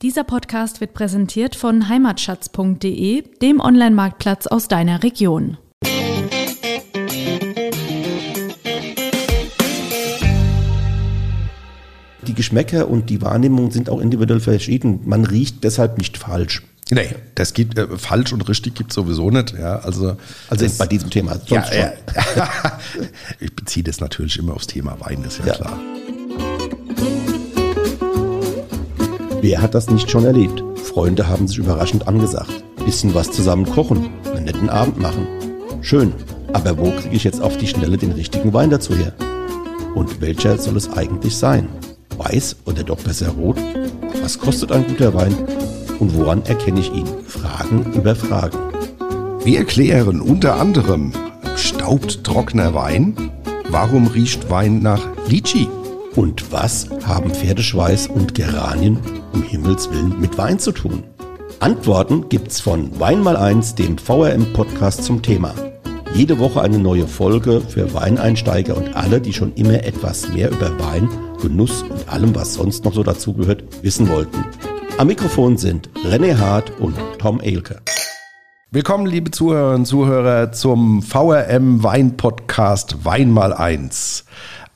Dieser Podcast wird präsentiert von heimatschatz.de, dem Online-Marktplatz aus deiner Region. Die Geschmäcker und die Wahrnehmung sind auch individuell verschieden. Man riecht deshalb nicht falsch. Nee, das gibt äh, falsch und richtig gibt sowieso nicht. Ja, also Also bei diesem Thema. Sonst ja, schon. ja. ich beziehe das natürlich immer aufs Thema Wein, ist ja, Ja. klar. Wer hat das nicht schon erlebt? Freunde haben sich überraschend angesagt. Bisschen was zusammen kochen, einen netten Abend machen. Schön, aber wo kriege ich jetzt auf die Schnelle den richtigen Wein dazu her? Und welcher soll es eigentlich sein? Weiß oder doch besser rot? Was kostet ein guter Wein? Und woran erkenne ich ihn? Fragen über Fragen. Wir erklären unter anderem, staubt trockener Wein? Warum riecht Wein nach Litchi? Und was haben Pferdeschweiß und Geranien um Himmels Willen mit Wein zu tun? Antworten gibt's von Wein mal eins, dem VRM-Podcast zum Thema. Jede Woche eine neue Folge für Weineinsteiger und alle, die schon immer etwas mehr über Wein, Genuss und allem, was sonst noch so dazugehört, wissen wollten. Am Mikrofon sind René Hart und Tom Elke. Willkommen, liebe Zuhörerinnen und Zuhörer, zum VRM Wein Podcast Wein mal eins.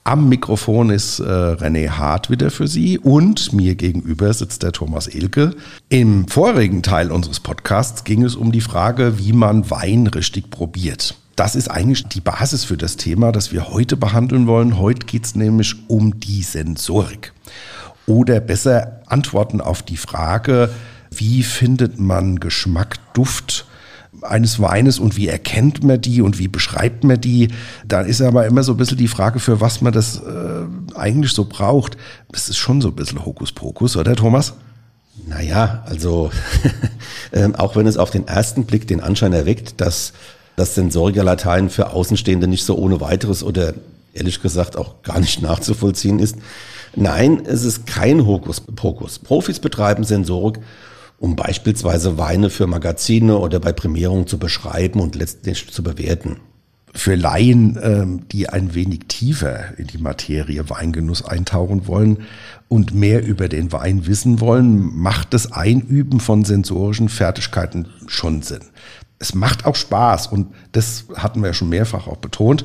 Am Mikrofon ist äh, René Hart wieder für Sie und mir gegenüber sitzt der Thomas Elke. Im vorigen Teil unseres Podcasts ging es um die Frage, wie man Wein richtig probiert. Das ist eigentlich die Basis für das Thema, das wir heute behandeln wollen. Heute geht es nämlich um die Sensorik. Oder besser Antworten auf die Frage, wie findet man Geschmack, Duft eines Weines und wie erkennt man die und wie beschreibt man die? Da ist aber immer so ein bisschen die Frage, für was man das äh, eigentlich so braucht. Das ist schon so ein bisschen Hokuspokus, oder Thomas? Naja, also ähm, auch wenn es auf den ersten Blick den Anschein erweckt, dass das Sensoriker-Latein für Außenstehende nicht so ohne weiteres oder ehrlich gesagt auch gar nicht nachzuvollziehen ist. Nein, es ist kein Hokuspokus. Profis betreiben Sensorik, um beispielsweise Weine für Magazine oder bei Prämierungen zu beschreiben und letztlich zu bewerten. Für Laien, ähm, die ein wenig tiefer in die Materie Weingenuss eintauchen wollen und mehr über den Wein wissen wollen, macht das Einüben von sensorischen Fertigkeiten schon Sinn. Es macht auch Spaß und das hatten wir schon mehrfach auch betont,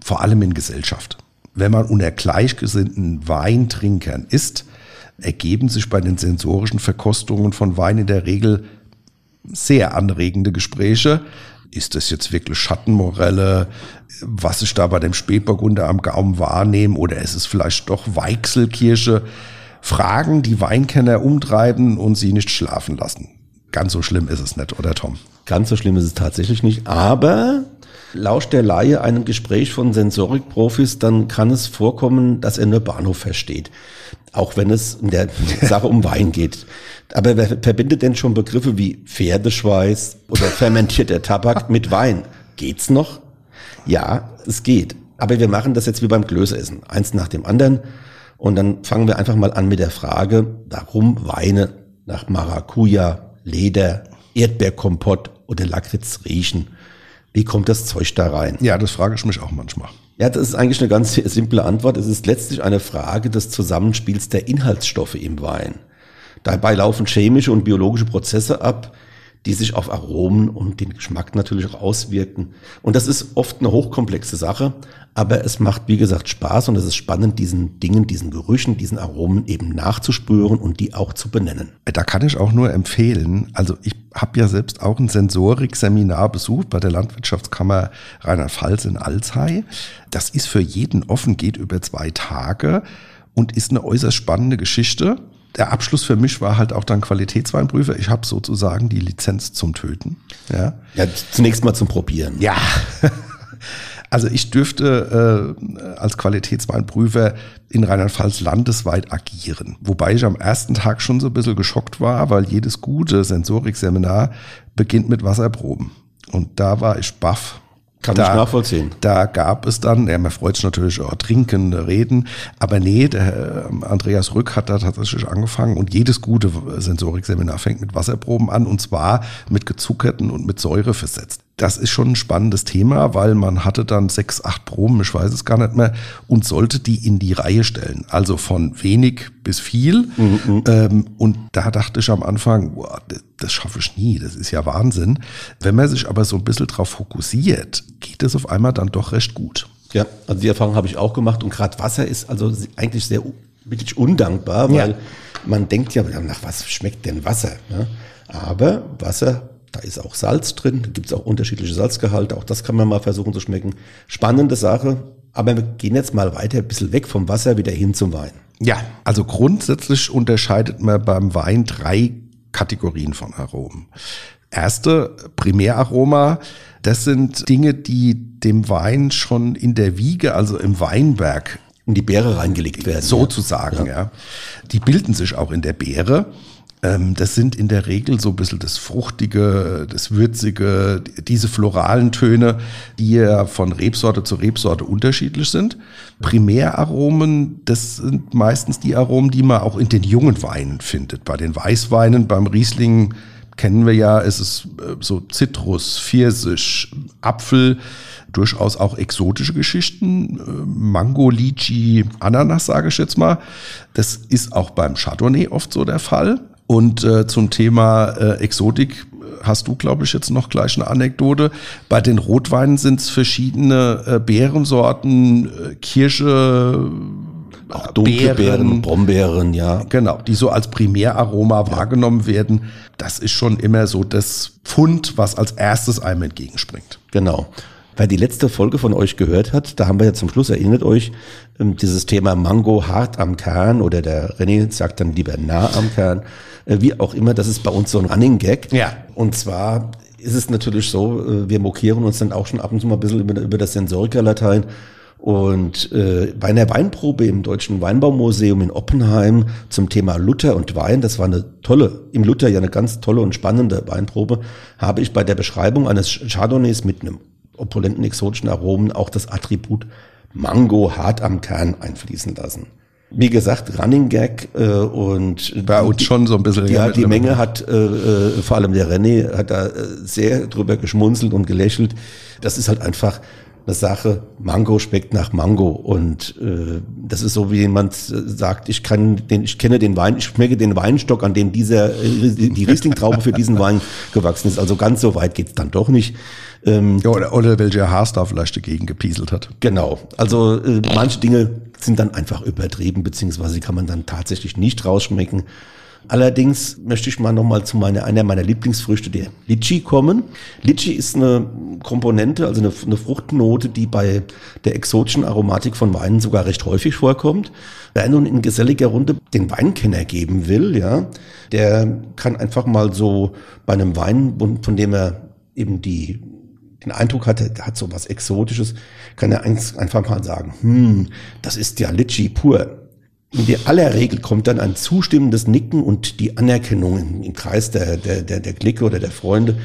vor allem in Gesellschaft. Wenn man unter gleichgesinnten Weintrinkern ist, ergeben sich bei den sensorischen Verkostungen von Wein in der Regel sehr anregende Gespräche. Ist das jetzt wirklich Schattenmorelle, was ich da bei dem Spätburgunder am Gaumen wahrnehme, oder ist es vielleicht doch Weichselkirsche? Fragen, die Weinkenner umtreiben und sie nicht schlafen lassen. Ganz so schlimm ist es nicht, oder Tom? Ganz so schlimm ist es tatsächlich nicht, aber lauscht der Laie einem Gespräch von Sensorikprofis, dann kann es vorkommen, dass er nur Bahnhof versteht. Auch wenn es in der Sache um Wein geht. Aber wer verbindet denn schon Begriffe wie Pferdeschweiß oder fermentierter Tabak mit Wein? Geht's noch? Ja, es geht. Aber wir machen das jetzt wie beim Klößessen. Eins nach dem anderen. Und dann fangen wir einfach mal an mit der Frage, warum Weine nach Maracuja, Leder, Erdbeerkompott oder Lakritz riechen. Wie kommt das Zeug da rein? Ja, das frage ich mich auch manchmal. Ja, das ist eigentlich eine ganz simple Antwort. Es ist letztlich eine Frage des Zusammenspiels der Inhaltsstoffe im Wein. Dabei laufen chemische und biologische Prozesse ab, die sich auf Aromen und den Geschmack natürlich auch auswirken. Und das ist oft eine hochkomplexe Sache, aber es macht, wie gesagt, Spaß und es ist spannend, diesen Dingen, diesen Gerüchen, diesen Aromen eben nachzuspüren und die auch zu benennen. Da kann ich auch nur empfehlen, also ich habe ja selbst auch ein Sensorik-Seminar besucht bei der Landwirtschaftskammer Rheinland-Pfalz in Alzey. Das ist für jeden offen, geht über zwei Tage und ist eine äußerst spannende Geschichte. Der Abschluss für mich war halt auch dann Qualitätsweinprüfer. Ich habe sozusagen die Lizenz zum Töten. Ja. Ja, zunächst mal zum Probieren. Ja. Also ich dürfte äh, als Qualitätsweinprüfer in Rheinland-Pfalz landesweit agieren. Wobei ich am ersten Tag schon so ein bisschen geschockt war, weil jedes gute Sensorik-Seminar beginnt mit Wasserproben. Und da war ich baff. Kann da, ich nachvollziehen. Da gab es dann, ja, man freut sich natürlich auch trinken, reden, aber nee, der äh, Andreas Rück hat da tatsächlich angefangen und jedes gute Sensorikseminar fängt mit Wasserproben an und zwar mit gezuckerten und mit Säure versetzt. Das ist schon ein spannendes Thema, weil man hatte dann sechs, acht Proben, ich weiß es gar nicht mehr, und sollte die in die Reihe stellen. Also von wenig bis viel. Mhm. Ähm, und da dachte ich am Anfang, boah, das, das schaffe ich nie, das ist ja Wahnsinn. Wenn man sich aber so ein bisschen drauf fokussiert, geht es auf einmal dann doch recht gut. Ja, also die Erfahrung habe ich auch gemacht. Und gerade Wasser ist also eigentlich sehr wirklich undankbar, weil ja. man denkt ja, nach was schmeckt denn Wasser? Ne? Aber Wasser da ist auch Salz drin, da gibt es auch unterschiedliche Salzgehalte, auch das kann man mal versuchen zu schmecken. Spannende Sache, aber wir gehen jetzt mal weiter, ein bisschen weg vom Wasser, wieder hin zum Wein. Ja, also grundsätzlich unterscheidet man beim Wein drei Kategorien von Aromen. Erste, Primäraroma, das sind Dinge, die dem Wein schon in der Wiege, also im Weinberg, in die Beere reingelegt werden. Sozusagen, ja. ja. Die bilden sich auch in der Beere. Ähm, das sind in der Regel so ein bisschen das Fruchtige, das Würzige, diese floralen Töne, die ja von Rebsorte zu Rebsorte unterschiedlich sind. Primäraromen, das sind meistens die Aromen, die man auch in den jungen Weinen findet. Bei den Weißweinen, beim Riesling kennen wir ja, es ist äh, so Zitrus, Pfirsich, Apfel, durchaus auch exotische Geschichten. Äh, Mango, Lychee, Ananas, sage ich jetzt mal. Das ist auch beim Chardonnay oft so der Fall. Und äh, zum Thema äh, Exotik hast du, glaube ich, jetzt noch gleich eine Anekdote. Bei den Rotweinen sind es verschiedene äh, Beerensorten, äh, Kirsche, auch dunkle Beeren, Brombeeren, ja. Genau, die so als Primäraroma ja. wahrgenommen werden. Das ist schon immer so das Pfund, was als erstes einem entgegenspringt. Genau. Wer die letzte Folge von euch gehört hat, da haben wir ja zum Schluss, erinnert euch, ähm, dieses Thema Mango hart am Kern oder der René sagt dann lieber nah am Kern, äh, wie auch immer, das ist bei uns so ein Running Gag. Ja. Und zwar ist es natürlich so, äh, wir mokieren uns dann auch schon ab und zu mal ein bisschen über, über das Sensorika-Latein. Und äh, bei einer Weinprobe im Deutschen Weinbaumuseum in Oppenheim zum Thema Luther und Wein, das war eine tolle, im Luther ja eine ganz tolle und spannende Weinprobe, habe ich bei der Beschreibung eines Chardonnays mit einem opulenten exotischen Aromen auch das Attribut Mango hart am Kern einfließen lassen. Wie gesagt, Running Gag äh, und uns schon so ein bisschen. Ja, die Menge hat, äh, äh, vor allem der René hat da äh, sehr drüber geschmunzelt und gelächelt. Das ist halt einfach eine Sache, Mango schmeckt nach Mango und äh, das ist so wie jemand sagt, ich kann den, ich kenne den Wein, ich schmecke den Weinstock, an dem dieser äh, die Riesling-Traube für diesen Wein gewachsen ist. Also ganz so weit geht's dann doch nicht. Ähm, ja, oder, oder welcher Haarstar vielleicht dagegen gepieselt hat. Genau. Also äh, manche Dinge sind dann einfach übertrieben, beziehungsweise kann man dann tatsächlich nicht rausschmecken. Allerdings möchte ich mal nochmal zu meiner, einer meiner Lieblingsfrüchte, der Litchi, kommen. Litchi ist eine Komponente, also eine, eine Fruchtnote, die bei der exotischen Aromatik von Weinen sogar recht häufig vorkommt. Wer nun in geselliger Runde den Weinkenner geben will, ja, der kann einfach mal so bei einem Wein, von dem er eben die den Eindruck hatte, der hat so was Exotisches, kann er einfach mal sagen, hm, das ist ja Litchi pur. In der aller Regel kommt dann ein zustimmendes Nicken und die Anerkennung im Kreis der, der, der, der Clique oder der Freunde.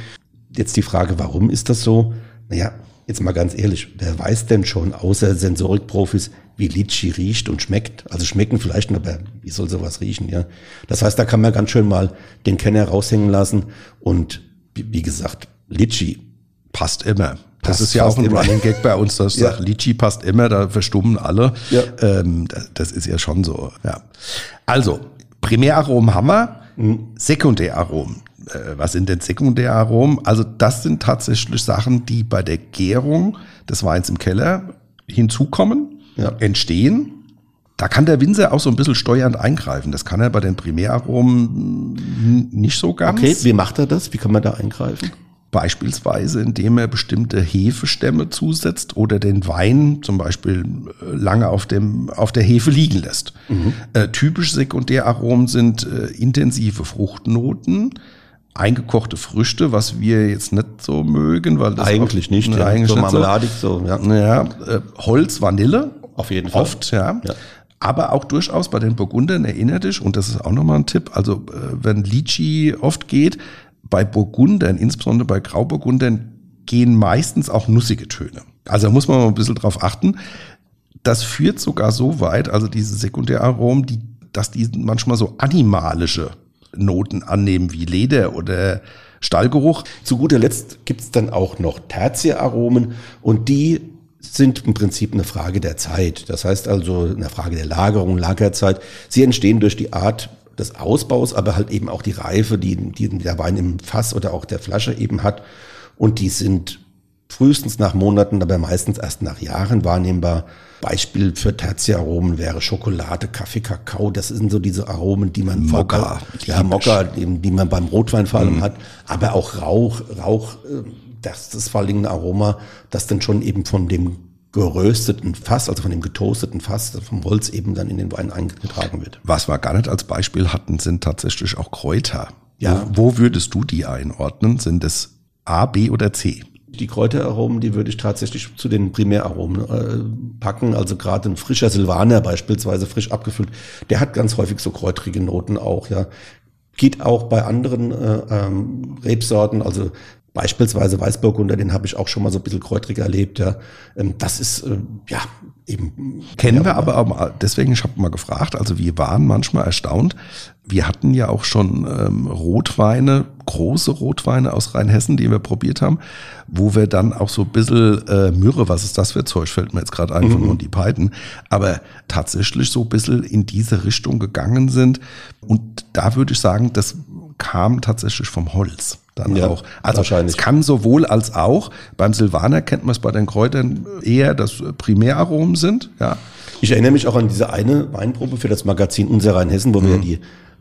Jetzt die Frage, warum ist das so? Naja, jetzt mal ganz ehrlich, wer weiß denn schon, außer Sensorikprofis, wie Litchi riecht und schmeckt? Also schmecken vielleicht, aber wie soll sowas riechen, ja? Das heißt, da kann man ganz schön mal den Kenner raushängen lassen und wie gesagt, Litchi passt immer. Das ist ja auch ein immer. Running Gag bei uns, das ja. sagt, Litchi passt immer, da verstummen alle. Ja. Ähm, das, das, ist ja schon so. Ja. Also, Primäraromen haben wir, mhm. Sekundäraromen. Äh, was sind denn Sekundäraromen? Also das sind tatsächlich Sachen, die bei der Gärung des Weins im Keller hinzukommen, ja. entstehen. Da kann der Winzer auch so ein bisschen steuernd eingreifen. Das kann er bei den Primäraromen nicht so ganz. Okay, wie macht er das? Wie kann man da eingreifen? Beispielsweise, indem er bestimmte Hefestämme zusetzt oder den Wein zum Beispiel äh, lange auf, dem, auf der Hefe liegen lässt. Mhm. Äh, typisch Sekundäraromen sind äh, intensive Fruchtnoten, eingekochte Früchte, was wir jetzt nicht so mögen, weil das eigentlich oft, nicht, ne, ja. eigentlich so marmeladig so, ja. ja äh, Holz, Vanille, auf jeden Fall, oft, ja. ja. Aber auch durchaus bei den Burgundern erinnert dich, und das ist auch nochmal ein Tipp, also äh, wenn Litchi oft geht, bei Burgundern, insbesondere bei Grauburgundern, gehen meistens auch nussige Töne. Also da muss man mal ein bisschen drauf achten. Das führt sogar so weit, also diese Sekundäraromen, die, dass die manchmal so animalische Noten annehmen, wie Leder oder Stallgeruch. Zu guter Letzt gibt's dann auch noch Tertiäraromen und die sind im Prinzip eine Frage der Zeit. Das heißt also eine Frage der Lagerung, Lagerzeit. Sie entstehen durch die Art des Ausbaus, aber halt eben auch die Reife, die, die der Wein im Fass oder auch der Flasche eben hat. Und die sind frühestens nach Monaten, aber meistens erst nach Jahren wahrnehmbar. Beispiel für Tertiäraromen wäre Schokolade, Kaffee, Kakao. Das sind so diese Aromen, die man Mokka, ja Mokka, eben, die man beim Rotwein vor allem hat. Aber auch Rauch, Rauch, äh, das ist vor allem ein Aroma, das dann schon eben von dem gerösteten Fass, also von dem getoasteten Fass, vom Holz eben dann in den Wein eingetragen wird. Was wir gar nicht als Beispiel hatten, sind tatsächlich auch Kräuter. Ja. Wo, wo würdest du die einordnen? Sind es A, B oder C? Die Kräuteraromen, die würde ich tatsächlich zu den Primäraromen äh, packen. Also gerade ein frischer Silvaner beispielsweise, frisch abgefüllt, der hat ganz häufig so kräutrige Noten auch, ja. Geht auch bei anderen äh, ähm, Rebsorten, also Beispielsweise Weißburgunder, den habe ich auch schon mal so ein bisschen kräutrig erlebt. Ja, Ähm, das ist äh, ja eben Kennen wir aber, aber deswegen, ich habe mal gefragt, also wir waren manchmal erstaunt. Wir hatten ja auch schon ähm, Rotweine, große Rotweine aus Rheinhessen, die wir probiert haben, wo wir dann auch so ein bisschen äh, Myrrhe, was ist das für Zeug, fällt mir jetzt gerade ein von Monty Python, aber tatsächlich so ein bisschen in diese Richtung gegangen sind. Und da würde ich sagen, das kam tatsächlich vom Holz dann Ja, auch. Also wahrscheinlich. es kann sowohl als auch. Beim Silvaner kennt man es bei den Kräutern eher, dass Primäraromen sind. Ja. Ich erinnere mich auch an diese eine Weinprobe für das Magazin Unser Rheinhessen, wo Mhm. wir die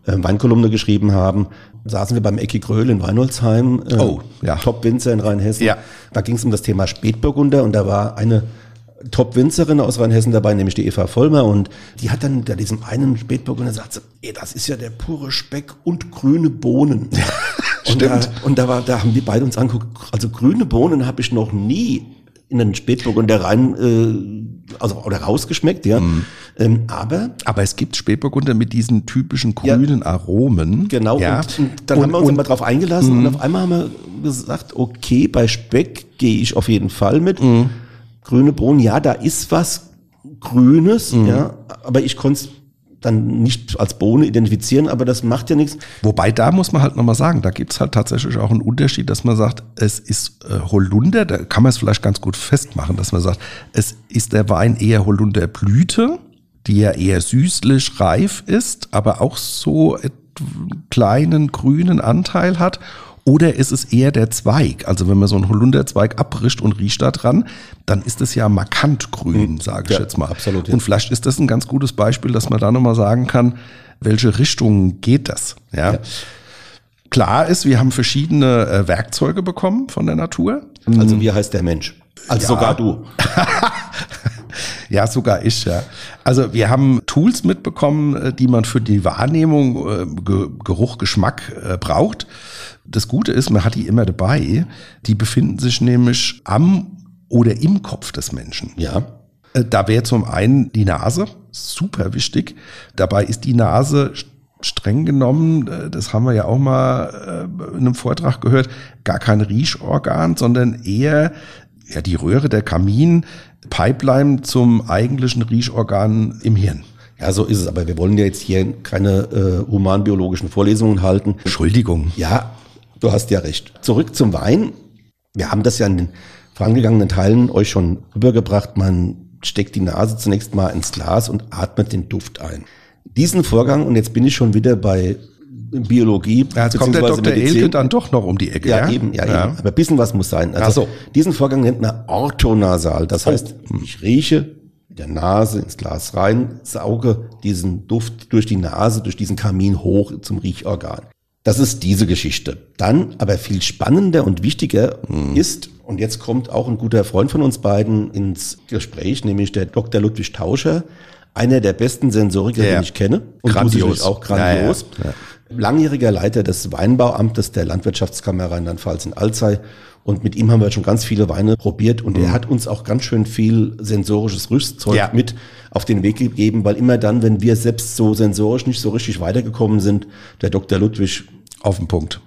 äh, Weinkolumne geschrieben haben. Saßen wir beim Ecki Gröhl in Weinholzheim, äh, Oh, ja. Top-Winzer in Rheinhessen. Ja. Da ging es um das Thema Spätburgunder und da war eine Top-Winzerin aus Rheinhessen dabei, nämlich die Eva Vollmer und die hat dann bei diesem einen Spätburgunder gesagt, ey, das ist ja der pure Speck und grüne Bohnen. und, da, und da war, da haben wir beide uns angeguckt, also grüne Bohnen habe ich noch nie in den Spätburgunder rein, äh, also oder rausgeschmeckt, ja. Mhm. Ähm, aber Aber es gibt Spätburgunder mit diesen typischen grünen Aromen. Genau, Ja. und, und dann haben wir uns immer drauf eingelassen und auf einmal haben wir gesagt, okay, bei Speck gehe ich auf jeden Fall mit. Grüne Bohnen, ja, da ist was Grünes, ja, aber ich konnte dann nicht als Bohne identifizieren, aber das macht ja nichts. Wobei da muss man halt nochmal sagen, da gibt's halt tatsächlich auch einen Unterschied, dass man sagt, es ist äh, Holunder, da kann man es vielleicht ganz gut festmachen, dass man sagt, es ist der Wein eher Holunderblüte, die ja eher süßlich reif ist, aber auch so einen kleinen grünen Anteil hat. Oder ist es eher der Zweig? Also wenn man so einen Holunderzweig abrischt und riecht da dran, dann ist es ja markant grün, sage ich Mhm. Ja, jetzt mal. absolut, ja. Und vielleicht ist das ein ganz gutes Beispiel, dass man da nochmal sagen kann, welche Richtung geht das? Ja. Klar ist, wir haben verschiedene äh, Werkzeuge bekommen von der Natur. Also wie heißt der Mensch? Also sogar du. Ja, sogar ich, ja. Also wir haben Tools mitbekommen, äh, die man für die Wahrnehmung, äh, Ge Geruch, Geschmack braucht. Das Gute ist, man hat die immer dabei. Die befinden sich nämlich am oder im Kopf des Menschen. Ja. Äh, Da wäre zum einen die Nase, super wichtig. Dabei ist die Nase st- streng genommen, äh, das haben wir ja auch mal äh, in einem Vortrag gehört, gar kein Riechorgan, sondern eher ja, die Röhre, der Kamin, Pipeline zum eigentlichen Riechorgan im Hirn. Ja, so ist es. Aber wir wollen ja jetzt hier keine äh, humanbiologischen Vorlesungen halten. Entschuldigung. Ja, du hast ja recht. Zurück zum Wein. Wir haben das ja in den vorangegangenen Teilen euch schon rübergebracht. Man steckt die Nase zunächst mal ins Glas und atmet den Duft ein. Diesen Vorgang, und jetzt bin ich schon wieder bei Biologie. Ja, jetzt kommt der Dr. Elke dann doch noch um die Ecke. Ja, eben, ja, eben. Aber ein bisschen was muss sein. Also so. diesen Vorgang nennt man orthonasal. Das heißt, ich rieche mit der Nase ins Glas rein, sauge diesen Duft durch die Nase, durch diesen Kamin hoch zum Riechorgan. Das ist diese Geschichte. Dann aber viel spannender und wichtiger ist, und jetzt kommt auch ein guter Freund von uns beiden ins Gespräch, nämlich der Dr. Ludwig Tauscher, einer der besten Sensoriker, Ja. den ich kenne. Und Grandios. auch grandios. Ja, ja. Langjähriger Leiter des Weinbauamtes der Landwirtschaftskammer Rheinland-Pfalz in Alzey. Und mit ihm haben wir schon ganz viele Weine probiert und er hat uns auch ganz schön viel sensorisches Rüstzeug Mhm. Ja. mit auf den Weg gegeben, weil immer dann, wenn wir selbst so sensorisch nicht so richtig weitergekommen sind, der Dr. Ludwig, Auf den Punkt.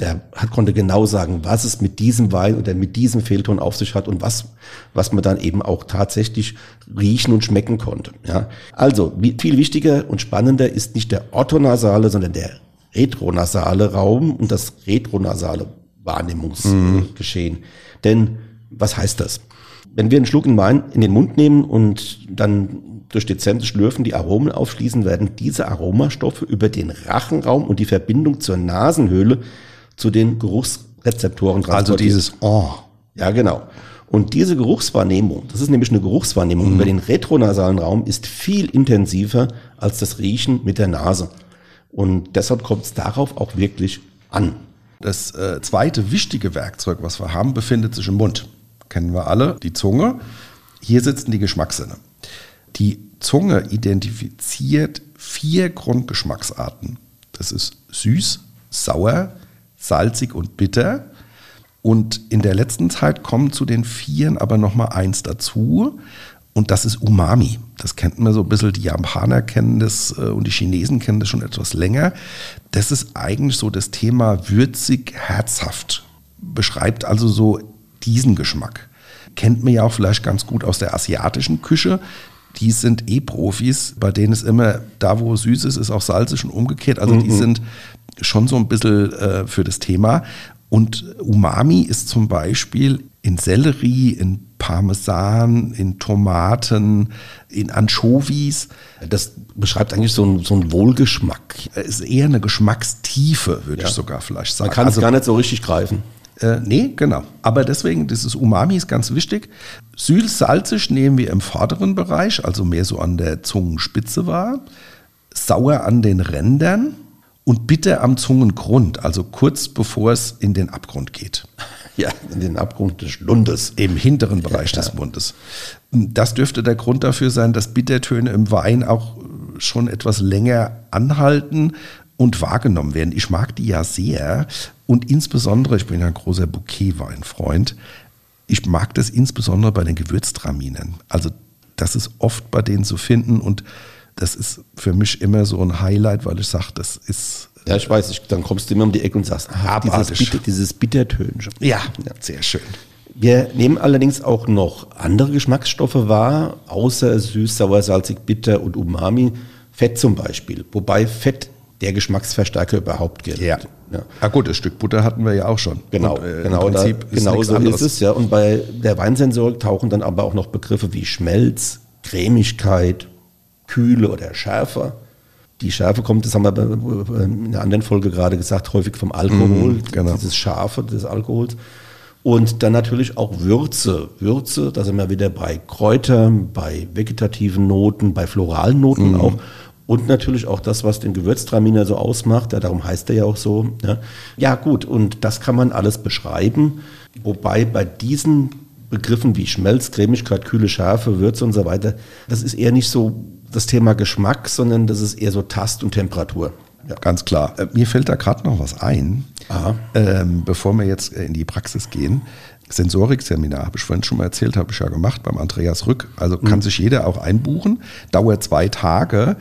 der hat, konnte genau sagen, was es mit diesem Wein oder mit diesem Fehlton auf sich hat und was, was man dann eben auch tatsächlich riechen und schmecken konnte. Ja. Also, wie, viel wichtiger und spannender ist nicht der orthonasale, sondern der retronasale Raum und das retronasale Wahrnehmungsgeschehen. Mhm. Denn was heißt das? Wenn wir einen Schluck in Wein in den Mund nehmen und dann durch dezentes Schlürfen die Aromen aufschließen, werden diese Aromastoffe über den Rachenraum und die Verbindung zur Nasenhöhle zu den Geruchsrezeptoren transportiert. Also dieses Oh. Ja, genau. Und diese Geruchswahrnehmung, das ist nämlich eine Geruchswahrnehmung mhm. über den retronasalen Raum, ist viel intensiver als das Riechen mit der Nase. Und deshalb kommt es darauf auch wirklich an. Das äh, zweite wichtige Werkzeug, was wir haben, befindet sich im Mund. Kennen wir alle, die Zunge. Hier sitzen die Geschmackssinne. Die Zunge identifiziert vier Grundgeschmacksarten. Das ist süß, sauer, salzig und bitter. Und in der letzten Zeit kommen zu den Vieren aber noch mal eins dazu. Und das ist Umami. Das kennt man so ein bisschen. Die Japaner kennen das äh, und die Chinesen kennen das schon etwas länger. Das ist eigentlich so das Thema würzig, herzhaft. Beschreibt also so diesen Geschmack. Kennt man ja auch vielleicht ganz gut aus der asiatischen Küche. Die sind eh Profis, bei denen ist immer, da wo süß ist, ist auch salzig und umgekehrt. Also die mhm. sind schon so ein bisschen äh, für das Thema. Und Umami ist zum Beispiel in Sellerie, in Parmesan, in Tomaten, in Anchovies. Das beschreibt eigentlich so einen, so einen Wohlgeschmack. Ist eher eine Geschmackstiefe, würde ja. ich sogar vielleicht sagen. Man kann es also, gar nicht so richtig greifen. Äh, nee, genau. Aber deswegen, dieses Umami ist ganz wichtig. Süß-salzig nehmen wir im vorderen Bereich, also mehr so an der Zungenspitze wahr. Sauer an den Rändern und bitter am Zungengrund, also kurz bevor es in den Abgrund geht. Ja, in den Abgrund des Lundes. Im hinteren Bereich ja, des Mundes. Das dürfte der Grund dafür sein, dass Bittertöne im Wein auch schon etwas länger anhalten und wahrgenommen werden. Ich mag die ja sehr und insbesondere, ich bin ja ein großer Bouquet-Weinfreund, ich mag das insbesondere bei den Gewürztraminen. Also das ist oft bei denen zu finden und das ist für mich immer so ein Highlight, weil ich sage, das ist. Ja, ich weiß, ich, dann kommst du immer um die Ecke und sagst, ah, dieses, Bitter, dieses Bittertönchen. Ja, ja, sehr schön. Wir nehmen allerdings auch noch andere Geschmacksstoffe wahr, außer süß, sauer, salzig, bitter und Umami. Fett zum Beispiel. Wobei Fett der Geschmacksverstärker überhaupt gilt. Ja. ja. Ah gut, das Stück Butter hatten wir ja auch schon. Genau, und, äh, genau, da, genau so anderes. ist es. Ja. Und bei der Weinsensorik tauchen dann aber auch noch Begriffe wie Schmelz, Cremigkeit, Kühle oder Schärfer. Die Schärfe kommt, das haben wir in einer anderen Folge gerade gesagt, häufig vom Alkohol, mm, genau. dieses Scharfe des Alkohols. Und dann natürlich auch Würze. Würze, da sind wir wieder bei Kräutern, bei vegetativen Noten, bei floralen Noten mm. auch. Und natürlich auch das, was den Gewürztraminer so ausmacht, ja, darum heißt er ja auch so. Ja. ja gut, und das kann man alles beschreiben. Wobei bei diesen Begriffen wie Schmelz, Cremigkeit, kühle Schärfe, Würze und so weiter, das ist eher nicht so das Thema Geschmack, sondern das ist eher so Tast und Temperatur. Ja. Ganz klar. Äh, mir fällt da gerade noch was ein, ähm, bevor wir jetzt in die Praxis gehen. Sensorikseminar, habe ich vorhin schon mal erzählt, habe ich ja gemacht beim Andreas Rück. Also kann mhm. sich jeder auch einbuchen, dauert zwei Tage.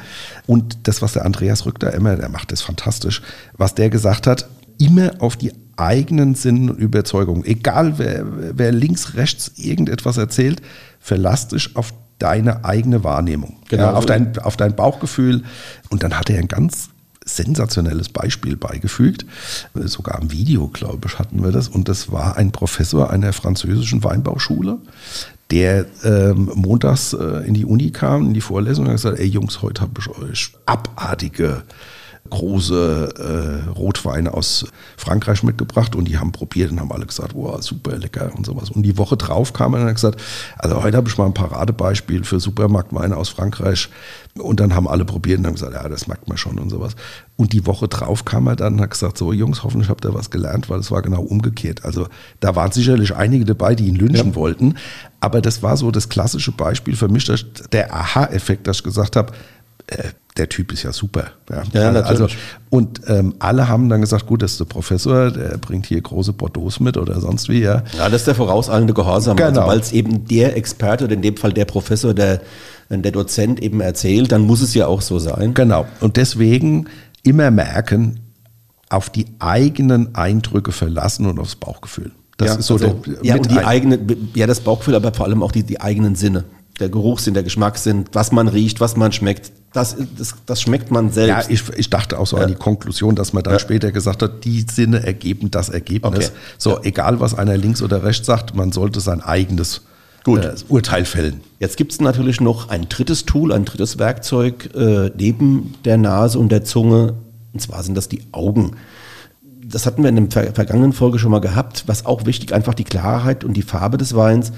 Und das, was der Andreas Rück da immer, der macht das fantastisch, was der gesagt hat, immer auf die eigenen Sinn und Überzeugungen. Egal wer, wer links, rechts irgendetwas erzählt, verlass dich auf deine eigene Wahrnehmung, genau. ja, auf, dein, auf dein Bauchgefühl. Und dann hat er ein ganz sensationelles Beispiel beigefügt. Sogar im Video, glaube ich, hatten wir das. Und das war ein Professor einer französischen Weinbauschule, der ähm, montags äh, in die Uni kam, in die Vorlesung und hat gesagt, ey Jungs, heute habe ich euch abartige große äh, Rotweine aus Frankreich mitgebracht und die haben probiert und haben alle gesagt, wow, super lecker und sowas. Und die Woche drauf kam er und hat gesagt, also heute habe ich mal ein Paradebeispiel für Supermarktweine aus Frankreich. Und dann haben alle probiert und haben gesagt, ja, das merkt man schon und sowas. Und die Woche drauf kam er dann und hat gesagt, so Jungs, hoffentlich habt ihr was gelernt, weil es war genau umgekehrt. Also da waren sicherlich einige dabei, die ihn lynchen ja. wollten. Aber das war so das klassische Beispiel für mich, der Aha-Effekt, dass ich gesagt habe, äh, der Typ ist ja super. Ja, ja natürlich. Also, und ähm, alle haben dann gesagt, gut, das ist der Professor, der bringt hier große Bordeaux mit oder sonst wie. Ja, ja das ist der vorauseilende Gehorsam. Also, genau. Also, Weil es eben der Experte oder in dem Fall der Professor, der, der Dozent eben erzählt, dann muss es ja auch so sein. Genau. Und deswegen immer merken, auf die eigenen Eindrücke verlassen und aufs Bauchgefühl. Das ja, ist so also, der, ja, und die eigene, ja, das Bauchgefühl, aber vor allem auch die, die eigenen Sinne. Der Geruchssinn, der Geschmackssinn, was man riecht, was man schmeckt, das, das, das schmeckt man selbst. Ja, ich, ich dachte auch so ja. an die Konklusion, dass man dann ja. später gesagt hat, die Sinne ergeben das Ergebnis. Okay. So, egal was einer links oder rechts sagt, man sollte sein eigenes Gut. Äh, Urteil fällen. Jetzt gibt es natürlich noch ein drittes Tool, ein drittes Werkzeug äh, neben der Nase und der Zunge, und zwar sind das die Augen. Das hatten wir in der vergangenen Folge schon mal gehabt, was auch wichtig, einfach die Klarheit und die Farbe des Weins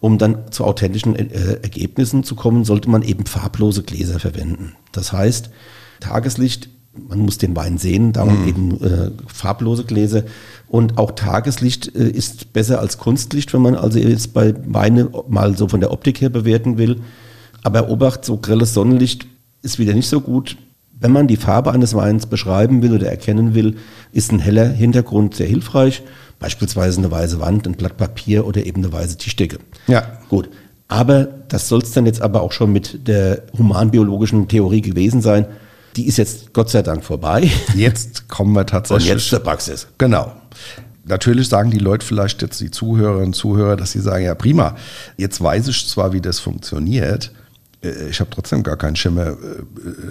um dann zu authentischen äh, Ergebnissen zu kommen, sollte man eben farblose Gläser verwenden. Das heißt, Tageslicht, man muss den Wein sehen, darum mhm. eben äh, farblose Gläser. Und auch Tageslicht äh, ist besser als Kunstlicht, wenn man also jetzt bei Weine mal so von der Optik her bewerten will. Aber Obacht, so grelles Sonnenlicht ist wieder nicht so gut. Wenn man die Farbe eines Weins beschreiben will oder erkennen will, ist ein heller Hintergrund sehr hilfreich. Beispielsweise eine weiße Wand, ein Blatt Papier oder eben eine weiße Tischdecke. Ja. Gut. Aber das soll es dann jetzt aber auch schon mit der humanbiologischen Theorie gewesen sein. Die ist jetzt Gott sei Dank vorbei. Jetzt kommen wir tatsächlich. Und jetzt zur Praxis. Genau. Natürlich sagen die Leute vielleicht jetzt die Zuhörerinnen und Zuhörer, dass sie sagen, ja prima, jetzt weiß ich zwar, wie das funktioniert, ich habe trotzdem gar keinen Schimmer, äh,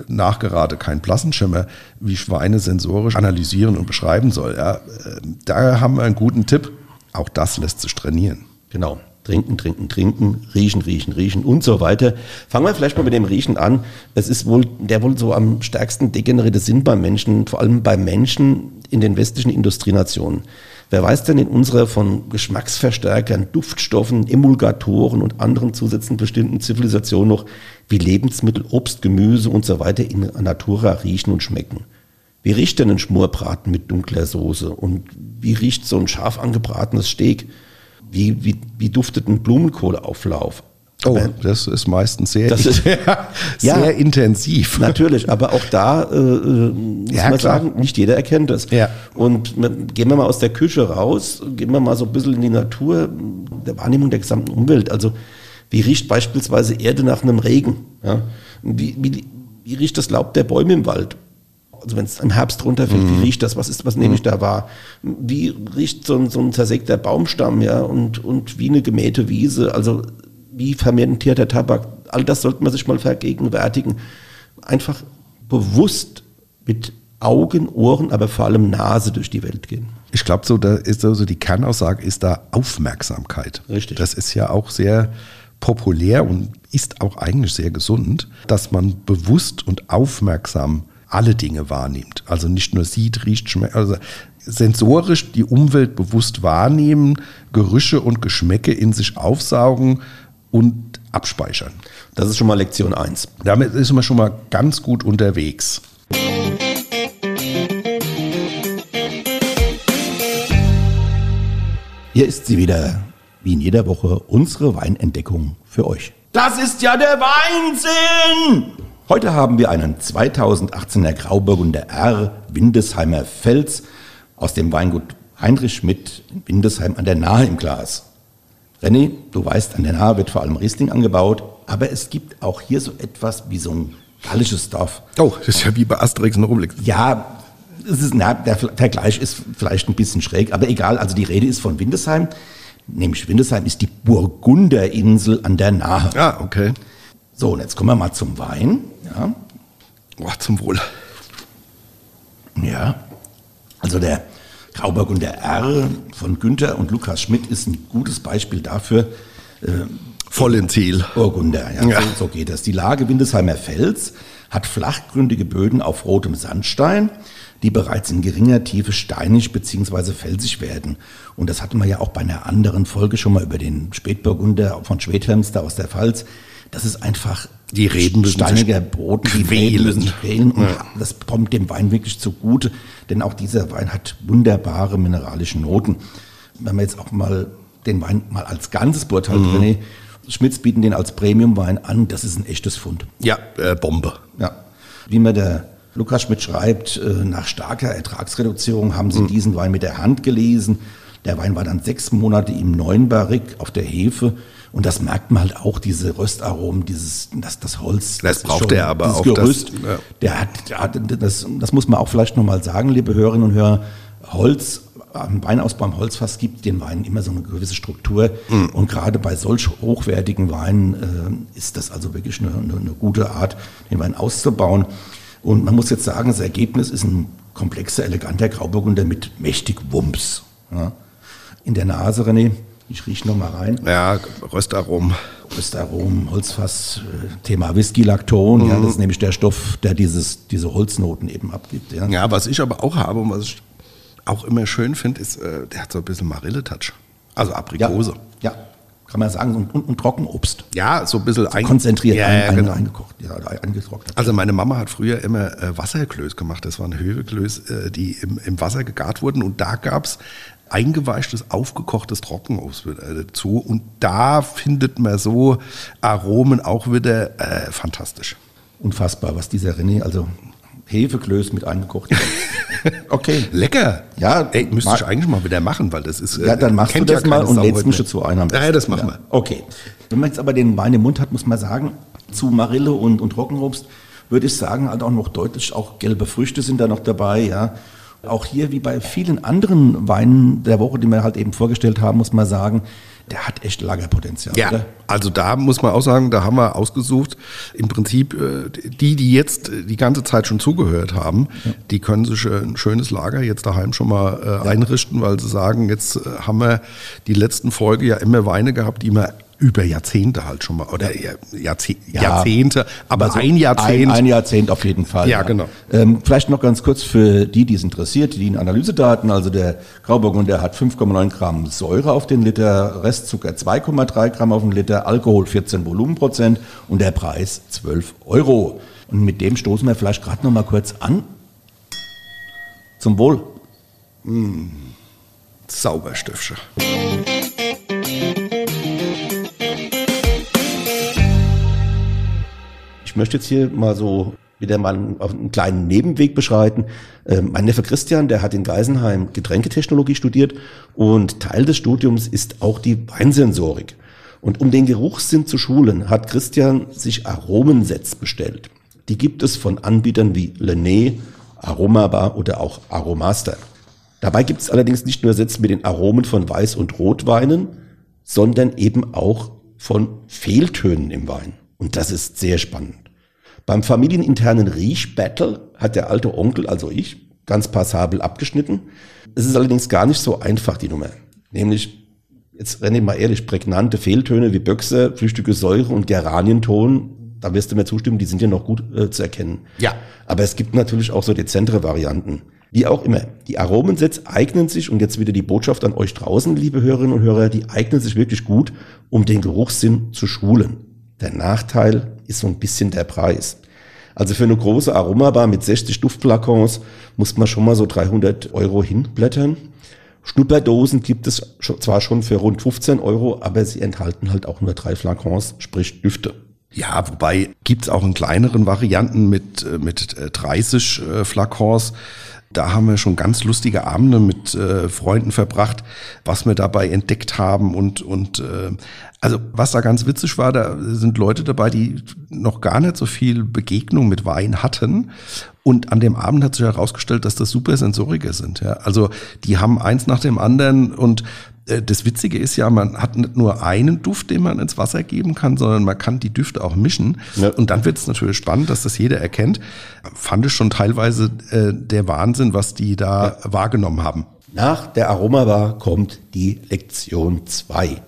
nachgerade keinen blassen Schimmer, wie ich Weine sensorisch analysieren und beschreiben soll. Ja, äh, da haben wir einen guten Tipp. Auch das lässt sich trainieren. Genau. Trinken, trinken, trinken, riechen, riechen, riechen und so weiter. Fangen wir vielleicht mal mit dem Riechen an. Es ist wohl der wohl so am stärksten degenerierte Sinn beim Menschen, vor allem bei Menschen in den westlichen Industrienationen. Wer weiß denn in unserer von Geschmacksverstärkern, Duftstoffen, Emulgatoren und anderen Zusätzen bestimmten Zivilisation noch, wie Lebensmittel, Obst, Gemüse und so weiter in Natura riechen und schmecken? Wie riecht denn ein Schmorbraten mit dunkler Soße? Und wie riecht so ein scharf angebratenes Steak? Wie, wie, wie duftet ein Blumenkohlauflauf? Oh, das ist meistens sehr, ist, sehr ja, intensiv. Natürlich, aber auch da äh, äh, muss ja, man klar. sagen, nicht jeder erkennt das. Ja. Und gehen wir mal aus der Küche raus, gehen wir mal so ein bisschen in die Natur, der Wahrnehmung der gesamten Umwelt. Also wie riecht beispielsweise Erde nach einem Regen? Ja? Wie, wie, wie riecht das Laub der Bäume im Wald? Also wenn es im Herbst runterfällt, mhm. wie riecht das? Was ist, was nehme ich da wahr? Wie riecht so ein, so ein zersägter Baumstamm, ja, und, und wie eine gemähte Wiese? Also wie fermentiert der Tabak, all das sollte man sich mal vergegenwärtigen. Einfach bewusst mit Augen, Ohren, aber vor allem Nase durch die Welt gehen. Ich glaube, so, da ist also die Kernaussage ist da Aufmerksamkeit. Richtig. Das ist ja auch sehr populär und ist auch eigentlich sehr gesund, dass man bewusst und aufmerksam alle Dinge wahrnimmt. Also nicht nur sieht, riecht, schmeckt, also sensorisch die Umwelt bewusst wahrnehmen, Gerüche und Geschmäcke in sich aufsaugen und abspeichern. Das ist schon mal Lektion 1. Damit ist man schon mal ganz gut unterwegs. Hier ist sie wieder, wie in jeder Woche, unsere Weinentdeckung für euch. Das ist ja der Weinsinn! Heute haben wir einen 2018er Grauburgunder R Windesheimer Fels aus dem Weingut Heinrich Schmidt in Windesheim an der Nahe im Glas. René, du weißt, an der Nahe wird vor allem Riesling angebaut, aber es gibt auch hier so etwas wie so ein gallisches Dorf. Oh, das ist ja wie bei Asterix und Obelix. Ja, es ist, na, der Vergleich ist vielleicht ein bisschen schräg, aber egal. Also die Rede ist von Windesheim. Nämlich Windesheim ist die Burgunderinsel an der Nahe. Ah, okay. So, und jetzt kommen wir mal zum Wein. Ja. Oh, zum Wohl. Ja. Also der Grauburgunder R von Günther und Lukas Schmidt ist ein gutes Beispiel dafür. Äh, Voll in Ziel. Burgunder, ja, ja. So, so geht das. Die Lage Windesheimer Fels hat flachgründige Böden auf rotem Sandstein, die bereits in geringer Tiefe steinig bzw. felsig werden. Und das hatten wir ja auch bei einer anderen Folge schon mal über den Spätburgunder von Schwedhelmster aus der Pfalz. Das ist einfach die Reden müssen steiniger Boden, die Reden müssen quälen und ja. das kommt dem Wein wirklich zugute, denn auch dieser Wein hat wunderbare mineralische Noten. Wenn man jetzt auch mal den Wein mal als ganzes beurteilt, mhm. René, Schmitz bieten den als Premium-Wein an, das ist ein echtes Fund. Ja, äh, Bombe. Ja. Wie mir der Lukas Schmidt schreibt, äh, nach starker Ertragsreduzierung haben sie mhm. diesen Wein mit der Hand gelesen. Der Wein war dann sechs Monate im neuen Barrik auf der Hefe und das merkt man halt auch, diese Röstaromen, dieses, das, das Holz. Das, das braucht er aber auch. Gerüst, das, ja. der hat, der hat das, das muss man auch vielleicht nochmal sagen, liebe Hörerinnen und Hörer, Holz ein Weinausbau am Holzfass gibt den Weinen immer so eine gewisse Struktur. Mhm. Und gerade bei solch hochwertigen Weinen äh, ist das also wirklich eine, eine, eine, gute Art, den Wein auszubauen. Und man muss jetzt sagen, das Ergebnis ist ein komplexer, eleganter Grauburgunder mit mächtig Wumms. Ja. In der Nase, René, ich rieche noch mal rein. Ja, Röstaromen. Röstaromen, Holzfass, äh, Thema Whisky, Lakton. Mhm. Ja, das ist nämlich der Stoff, der dieses, diese Holznoten eben abgibt. Ja. ja, was ich aber auch habe und was ich auch immer schön finde, ist, äh, der hat so ein bisschen Marille-Touch. Also Aprikose. Ja, ja, kann man sagen. Und, und, und Trockenobst. Ja, so ein bisschen so konzentriert ja, ein, genau. eingekocht, ja, eingetrocknet. Also meine Mama hat früher immer äh, Wasserklöß gemacht. Das waren Höheklöß, äh, die im, im Wasser gegart wurden. Und da gab es eingeweichtes, aufgekochtes Trockenobst dazu. Und da findet man so Aromen auch wieder äh, fantastisch. Unfassbar, was dieser René, also Hefeklöß mit eingekocht. okay. Lecker. Ja. Ey, müsste ich eigentlich mal wieder machen, weil das ist. Ja, dann machst du das ja mal und lädst mich dazu ein. Ja, das machen wir. Okay. Wenn man jetzt aber den Wein im Mund hat, muss man sagen, zu Marille und, und Trockenobst würde ich sagen, halt auch noch deutlich, auch gelbe Früchte sind da noch dabei, ja. Auch hier, wie bei vielen anderen Weinen der Woche, die wir halt eben vorgestellt haben, muss man sagen, der hat echt Lagerpotenzial. Ja, oder? also da muss man auch sagen, da haben wir ausgesucht, im Prinzip äh, die, die jetzt die ganze Zeit schon zugehört haben, ja. die können sich ein schönes Lager jetzt daheim schon mal äh, ja. einrichten, weil sie sagen, jetzt äh, haben wir die letzten Folge ja immer Weine gehabt, die wir über Jahrzehnte halt schon mal, oder Jahrzeh ja, Jahrzehnte, aber also ein Jahrzehnt. Ein, ein, Jahrzehnt auf jeden Fall. Ja, ja. genau. Ähm, vielleicht noch ganz kurz für die, die es interessiert, die Analysedaten. Also der Grauburgunder hat 5,9 Gramm Säure auf den Liter, Restzucker 2,3 Gramm auf den Liter, Alkohol 14 Volumenprozent und der Preis 12 Euro. Und mit dem stoßen wir vielleicht gerade noch mal kurz an. Zum Wohl. Mmh. Sauberstiftsche. Möchte jetzt hier mal so wieder mal auf einen kleinen Nebenweg beschreiten. Ähm, mein Neffe Christian, der hat in Geisenheim Getränketechnologie studiert und Teil des Studiums ist auch die Weinsensorik. Und um den Geruchssinn zu schulen, hat Christian sich Aromensets bestellt. Die gibt es von Anbietern wie Lené, Aromabar oder auch Aromaster. Dabei gibt es allerdings nicht nur Sets mit den Aromen von Weiß- und Rotweinen, sondern eben auch von Fehltönen im Wein. Und das ist sehr spannend. Beim familieninternen Riech-Battle hat der alte Onkel, also ich, ganz passabel abgeschnitten. Es ist allerdings gar nicht so einfach, die Nummer. Nämlich, jetzt renne ich mal ehrlich, prägnante Fehltöne wie Böxer, flüchtige Säure und Geranienton, da wirst du mir zustimmen, die sind ja noch gut äh, zu erkennen. Ja. Aber es gibt natürlich auch so dezentere Varianten. Wie auch immer, die Aromensets eignen sich, und jetzt wieder die Botschaft an euch draußen, liebe Hörerinnen und Hörer, die eignen sich wirklich gut, um den Geruchssinn zu schulen. Der Nachteil ist so ein bisschen der Preis. Also für eine große Aromabar mit 60 Duftflakons muss man schon mal so 300 Euro hinblättern. Schnupperdosen gibt es zwar schon für rund 15 Euro, aber sie enthalten halt auch nur drei Flakons, sprich Düfte. Ja, wobei gibt's auch in kleineren Varianten mit, äh, mit 30 äh, Flakons. Da haben wir schon ganz lustige Abende mit äh, Freunden verbracht, was wir dabei entdeckt haben und, und äh, also was da ganz witzig war, da sind Leute dabei, die noch gar nicht so viel Begegnung mit Wein hatten. Und an dem Abend hat sich herausgestellt, dass das super Sensoriker sind. Ja. Also die haben eins nach dem anderen und das Witzige ist ja, man hat nicht nur einen Duft, den man ins Wasser geben kann, sondern man kann die Düfte auch mischen. Ja. Und dann wird es natürlich spannend, dass das jeder erkennt. Fand ich schon teilweise äh, der Wahnsinn, was die da ja. wahrgenommen haben. Nach der Aromabar kommt die Lektion 2.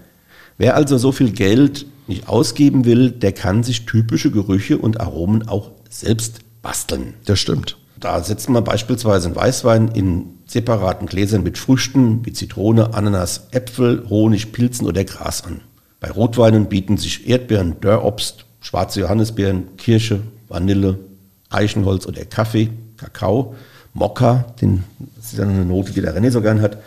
Wer also so viel Geld nicht ausgeben will, der kann sich typische Gerüche und Aromen auch selbst basteln. Das stimmt. Da setzt man beispielsweise einen Weißwein in separaten Gläsern mit Früchten wie Zitrone, Ananas, Äpfel, Honig, Pilzen oder Gras an. Bei Rotweinen bieten sich Erdbeeren, Dörrobst, schwarze Johannisbeeren, Kirsche, Vanille, Eichenholz oder Kaffee, Kakao, Mokka, den, das ist eine Note, die der René so gern hat,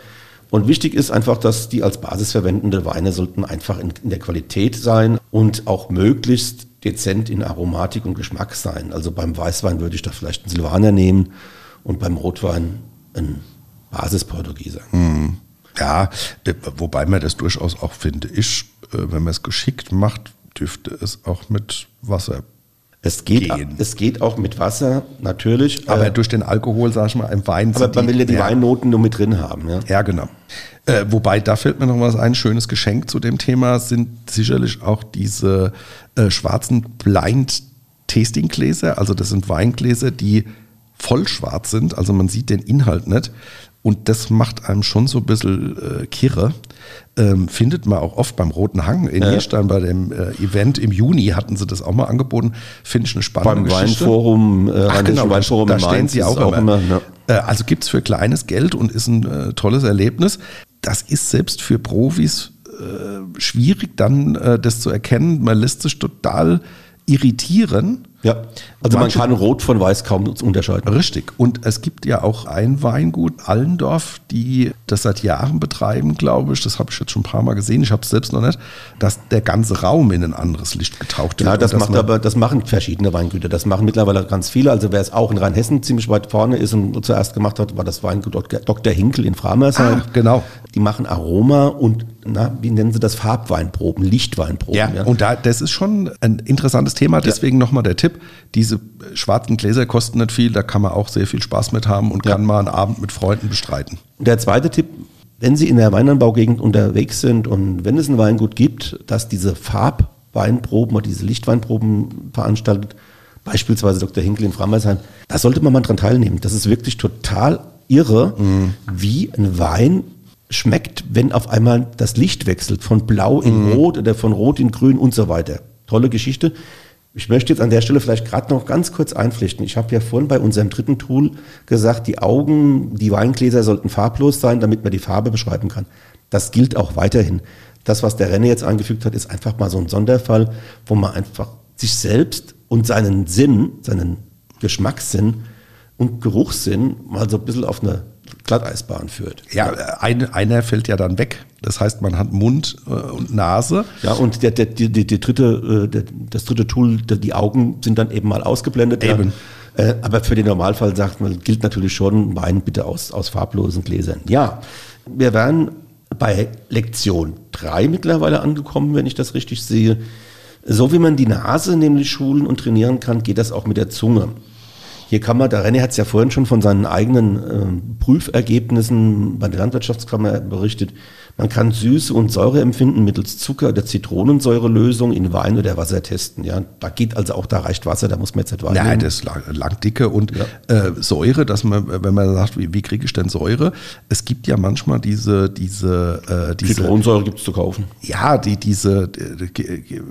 und wichtig ist einfach, dass die als Basis verwendende Weine sollten einfach in, in der Qualität sein und auch möglichst dezent in Aromatik und Geschmack sein. Also beim Weißwein würde ich da vielleicht einen Silvaner nehmen und beim Rotwein einen Basisportugieser. Hm. Ja, äh, wobei man das durchaus auch finde ich, äh, wenn man es geschickt macht, dürfte es auch mit Wasser Es geht, gehen. es geht auch mit Wasser, natürlich. Aber äh, durch den Alkohol, sag ich mal, im Wein. aber man will ja die ja, Weinnoten nur mit drin haben. Ja? Ja, genau. Äh, wobei, da fällt mir noch was ein, schönes Geschenk zu dem Thema sind sicherlich auch diese äh, schwarzen Blind-Tasting-Gläser. Also das sind Weingläser, die voll schwarz sind, also man sieht den Inhalt nicht. Und das macht einem schon so ein bisschen äh, kirre. Ähm, findet man auch oft beim Roten Hang in Nierstein bei dem äh, Event im Juni hatten sie das auch mal angeboten. Finde ich eine spannende Beim Geschichte. Weinforum, äh, Ach, genau, Weinforum da in stehen sie auch, auch immer. immer, Äh, Also gibt es für kleines Geld und ist ein äh, tolles Erlebnis. Das ist selbst für Profis äh, schwierig, dann äh, das zu erkennen. Man lässt sich total irritieren. Ja, also Manche- man kann Rot von Weiß kaum unterscheiden. Richtig. Und es gibt ja auch ein Weingut, Allendorf, die das seit Jahren betreiben, glaube ich. Das habe ich jetzt schon ein paar Mal gesehen. Ich habe es selbst noch nicht, dass der ganze Raum in ein anderes Licht getaucht wird. Ja, das macht aber, das machen verschiedene Weingüter. Das machen mittlerweile ganz viele. Also wer es auch in Rheinhessen ziemlich weit vorne ist und zuerst gemacht hat, war das Weingut Dr. Dr. Hinkel in Framersheim. Ah, genau. Die machen Aroma und, na, wie nennen sie das? Farbweinproben, Lichtweinproben. Ja, und da, das ist schon ein interessantes Thema. Deswegen nochmal der Tipp: Diese äh, schwarzen Gläser kosten nicht viel, da kann man auch sehr viel Spaß mit haben und Ja. kann mal einen Abend mit Freunden bestreiten. Und der zweite Tipp, wenn Sie in der Weinanbaugegend unterwegs sind und wenn es ein Weingut gibt, das diese Farbweinproben oder diese Lichtweinproben veranstaltet, beispielsweise Dr. Hinkel in Frammersheim, da sollte man mal dran teilnehmen. Das ist wirklich total irre, wie ein Wein schmeckt, wenn auf einmal das Licht wechselt von blau in rot oder von rot in grün und so weiter. Tolle Geschichte. Ich möchte jetzt an der Stelle vielleicht gerade noch ganz kurz einflechten. Ich habe ja vorhin bei unserem dritten Tool gesagt, die Augen, die Weingläser sollten farblos sein, damit man die Farbe beschreiben kann. Das gilt auch weiterhin. Das, was der Renne jetzt eingefügt hat, ist einfach mal so ein Sonderfall, wo man einfach sich selbst und seinen Sinn, seinen Geschmackssinn und Geruchssinn mal so ein bisschen auf eine Glatteisbahn führt. Ja, ein, einer fällt ja dann weg. Das heißt, man hat Mund äh, und Nase. Ja, und der, der, die, die, dritte, äh, der, das dritte Tool, die Augen sind dann eben mal ausgeblendet. Eben. Ja. Äh, aber für den Normalfall sagt man, gilt natürlich schon Wein bitte aus, aus farblosen Gläsern. Ja, wir wären bei Lektion 3 mittlerweile angekommen, wenn ich das richtig sehe. So wie man die Nase nämlich schulen und trainieren kann, geht das auch mit der Zunge. Hier kann man, der René hat es ja vorhin schon von seinen eigenen ähm, Prüfergebnissen bei der Landwirtschaftskammer berichtet. Man kann Süße und Säure empfinden mittels Zucker oder Zitronensäurelösung in Wein oder Wasser testen. Ja, da geht also auch, da reicht Wasser, da muss man jetzt nicht Wein Nein, nehmen. das ist lang, dicke und äh, Säure, dass man, wenn man sagt, wie, wie kriege ich denn Säure? Es gibt ja manchmal diese, diese, äh, diese Zitronensäure gibt es zu kaufen. Ja, die, diese, die,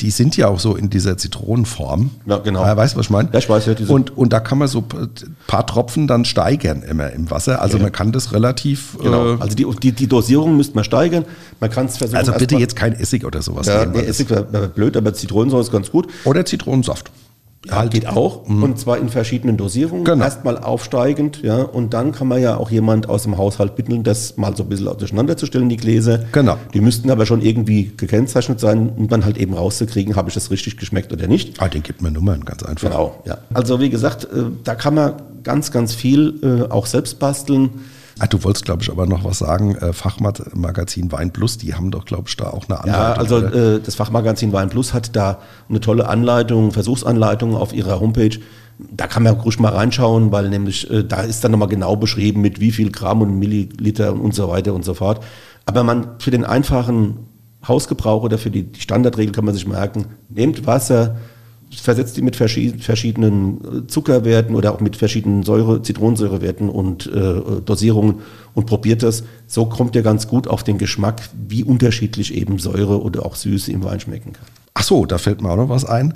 die sind ja auch so in dieser Zitronenform. Ja, genau. Ja, weißt du, was ich meine? Ja, ich weiß, ja, diese- und, und da kann man so ein paar Tropfen dann steigern immer im Wasser. Also Ja. man kann das relativ. Genau. Äh, Also die, die, die Dosierung müsste man steigern. Man kann es versuchen. also bitte jetzt kein Essig oder sowas Ja, nehmen. nee, Essig wäre wär blöd, aber Zitronensäure ist ganz gut. Oder Zitronensaft. Ja, geht auch. Und zwar in verschiedenen Dosierungen. Mhm. Genau. Erstmal aufsteigend, ja. Und dann kann man ja auch jemand aus dem Haushalt bitten, das mal so ein bisschen durcheinander zu stellen, die Gläser. Genau. Die müssten aber schon irgendwie gekennzeichnet sein, um dann halt eben rauszukriegen, habe ich das richtig geschmeckt oder nicht. Ah, den gibt man Nummern, ganz einfach. Genau, ja. Also wie gesagt, äh, da kann man ganz, ganz viel äh, auch selbst basteln. Ah, du wolltest, glaube ich, aber noch was sagen. Äh, Fachmagazin Wein Plus, die haben doch, glaube ich, da auch eine Anleitung. Ja, also äh, das Fachmagazin Wein Plus hat da eine tolle Anleitung, Versuchsanleitung auf ihrer Homepage. Da kann man ruhig mal reinschauen, weil nämlich äh, da ist dann nochmal genau beschrieben, mit wie viel Gramm und Milliliter und, und so weiter und so fort. Aber man für den einfachen Hausgebrauch oder für die, die Standardregel kann man sich merken, nehmt Wasser, versetzt die mit verschi- verschiedenen äh, Zuckerwerten oder auch mit verschiedenen Säure, Zitronensäurewerten und äh, Dosierungen und probiert das. So kommt ihr ganz gut auf den Geschmack, wie unterschiedlich eben Säure oder auch Süße im Wein schmecken kann. Ach so, da fällt mir auch noch was ein.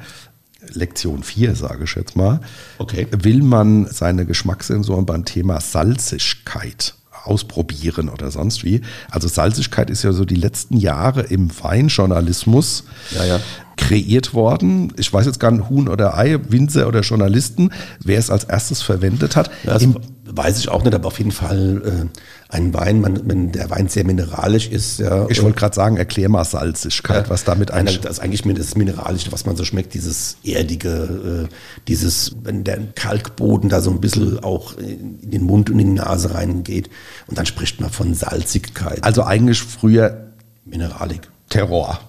Lektion 4, sage ich jetzt mal. Okay. Will man seine Geschmackssensoren beim Thema Salzigkeit ausprobieren oder sonst wie? Also Salzigkeit ist ja so die letzten Jahre im Weinjournalismus Ja, ja. Kreiert worden. Ich weiß jetzt gar nicht, Huhn oder Ei, Winzer oder Journalisten, wer es als erstes verwendet hat. Das Im, weiß ich auch nicht, aber auf jeden Fall äh, ein Wein, man, wenn der Wein sehr mineralisch ist. Ja, ich wollte gerade sagen, erklär mal Salzigkeit, was damit eigentlich... das ist eigentlich das Mineralische, was man so schmeckt, dieses Erdige, äh, dieses, wenn der Kalkboden da so ein bisschen auch in den Mund und in die Nase reingeht. Und dann spricht man von Salzigkeit, Also eigentlich früher Mineralik. Terror.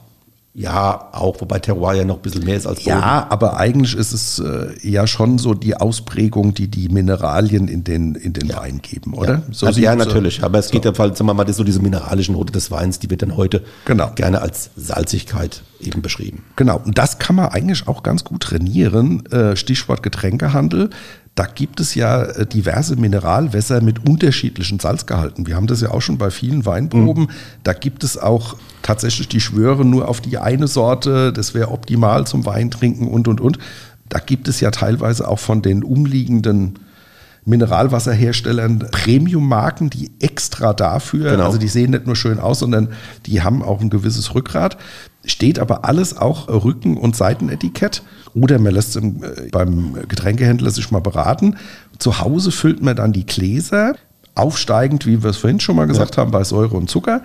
Ja, auch, wobei Terroir ja noch ein bisschen mehr ist als Boden. Ja, aber eigentlich ist es äh, ja schon so die Ausprägung, die die Mineralien in den, in den ja. Wein geben, oder? Ja, so also, ja natürlich. Aber es so. geht ja, sagen wir mal, das so diese mineralische Note des Weins, die wird dann heute genau. gerne als Salzigkeit eben beschrieben. Genau. Und das kann man eigentlich auch ganz gut trainieren. Äh, Stichwort Getränkehandel. Da gibt es ja äh, diverse Mineralwässer mit unterschiedlichen Salzgehalten. Wir haben das ja auch schon bei vielen Weinproben. Mhm. Da gibt es auch tatsächlich die schwören nur auf die eine Sorte, das wäre optimal zum Weintrinken und und und. Da gibt es ja teilweise auch von den umliegenden Mineralwasserherstellern Premium-Marken, die extra dafür, genau. also die sehen nicht nur schön aus, sondern die haben auch ein gewisses Rückgrat. Steht aber alles auch Rücken- und Seitenetikett. Oder man lässt äh, beim Getränkehändler sich mal beraten. Zu Hause füllt man dann die Gläser, aufsteigend, wie wir es vorhin schon mal gesagt ja. haben, bei Säure und Zucker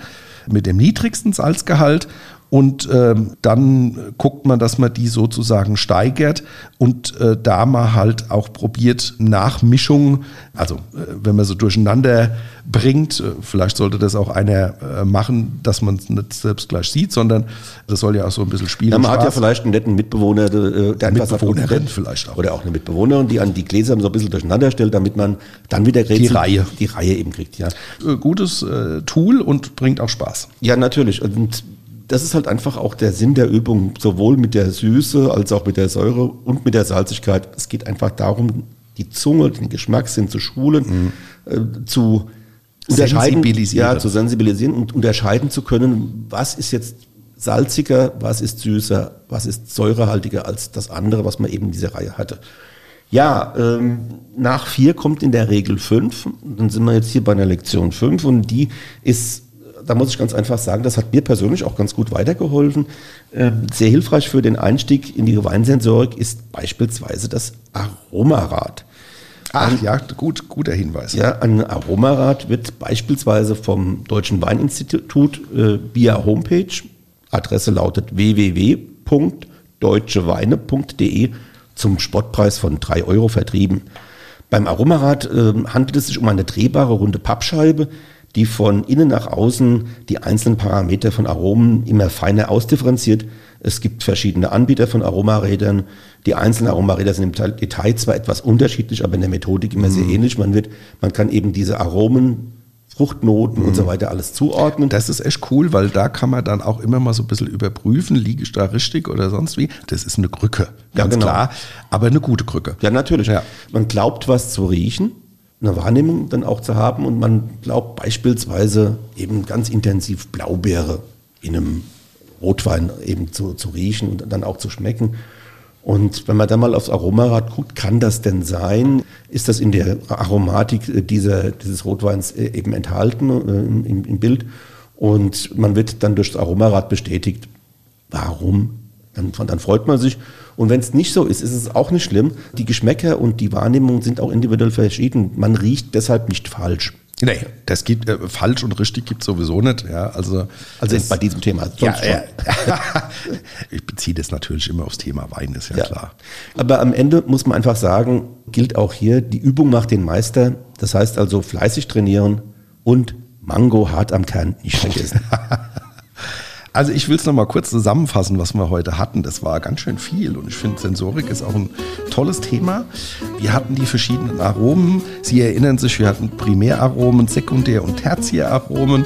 mit dem niedrigsten Salzgehalt und ähm, dann guckt man, dass man die sozusagen steigert und äh, da man halt auch probiert Nachmischung, also äh, wenn man so durcheinander bringt, äh, vielleicht sollte das auch einer äh, machen, dass man es nicht selbst gleich sieht, sondern das soll ja auch so ein bisschen spielen. Ja, man Spaß. hat ja vielleicht einen netten Mitbewohner, äh, der Mitbewohnerin vielleicht auch. Oder auch eine Mitbewohnerin, die an die Gläser so ein bisschen durcheinander stellt, damit man dann wieder Rätsel, die Reihe, die Reihe eben kriegt. Ja. Äh, gutes Tool und bringt auch Spaß. Ja, natürlich. Und das ist halt einfach auch der Sinn der Übung, sowohl mit der Süße als auch mit der Säure und mit der Salzigkeit. Es geht einfach darum, die Zunge, den Geschmackssinn zu schulen, mhm. äh, zu unterscheiden, ja, zu sensibilisieren und unterscheiden zu können, was ist jetzt salziger, was ist süßer, was ist säurehaltiger als das andere, was man eben in dieser Reihe hatte. Ja, ähm, nach vier kommt in der Regel fünf. Dann sind wir jetzt hier bei einer Lektion fünf und die ist da muss ich ganz einfach sagen, das hat mir persönlich auch ganz gut weitergeholfen. Ähm, sehr hilfreich für den Einstieg in die Weinsensorik ist beispielsweise das Aromarad. Ach ja, gut, guter Hinweis. Ja, ein Aromarad wird beispielsweise vom Deutschen Weininstitut äh, via Homepage, Adresse lautet www.deutscheweine.de zum Spottpreis von 3 Euro vertrieben. Beim Aromarad äh, handelt es sich um eine drehbare runde Pappscheibe, die von innen nach außen die einzelnen Parameter von Aromen immer feiner ausdifferenziert. Es gibt verschiedene Anbieter von Aromarädern. Die einzelnen Aromaräder sind im Detail zwar etwas unterschiedlich, aber in der Methodik immer mhm. sehr ähnlich. Man wird, man kann eben diese Aromen Fruchtnoten mhm. und so weiter alles zuordnen. Das ist echt cool, weil da kann man dann auch immer mal so ein bisschen überprüfen, liege ich da richtig oder sonst wie. Das ist eine Krücke, ganz ja, genau. klar, aber eine gute Krücke. Ja, natürlich. Ja. Man glaubt, was zu riechen eine Wahrnehmung dann auch zu haben und man glaubt beispielsweise eben ganz intensiv Blaubeere in einem Rotwein eben zu, zu riechen und dann auch zu schmecken. Und wenn man dann mal aufs Aromarad guckt, kann das denn sein? Ist das in der Aromatik dieser, dieses Rotweins äh, eben enthalten äh, im, im, Bild? Und man wird dann durch das Aromarad bestätigt, warum? Dann, dann freut man sich. Und wenn es nicht so ist, ist es auch nicht schlimm. Die Geschmäcker und die Wahrnehmungen sind auch individuell verschieden. Man riecht deshalb nicht falsch. Nee, das gibt äh, falsch und richtig gibt es sowieso nicht. Ja, also also das, bei diesem Thema. Ja, ja. ich beziehe das natürlich immer aufs Thema Wein, ist ja, ja, klar. Aber am Ende muss man einfach sagen, gilt auch hier, die Übung macht den Meister. Das heißt also fleißig trainieren und Mango hart am Kern nicht vergessen. Also ich will es nochmal kurz zusammenfassen, was wir heute hatten. Das war ganz schön viel und ich finde, Sensorik ist auch ein tolles Thema. Wir hatten die verschiedenen Aromen. Sie erinnern sich, wir hatten Primäraromen, Sekundär- und Tertiäraromen.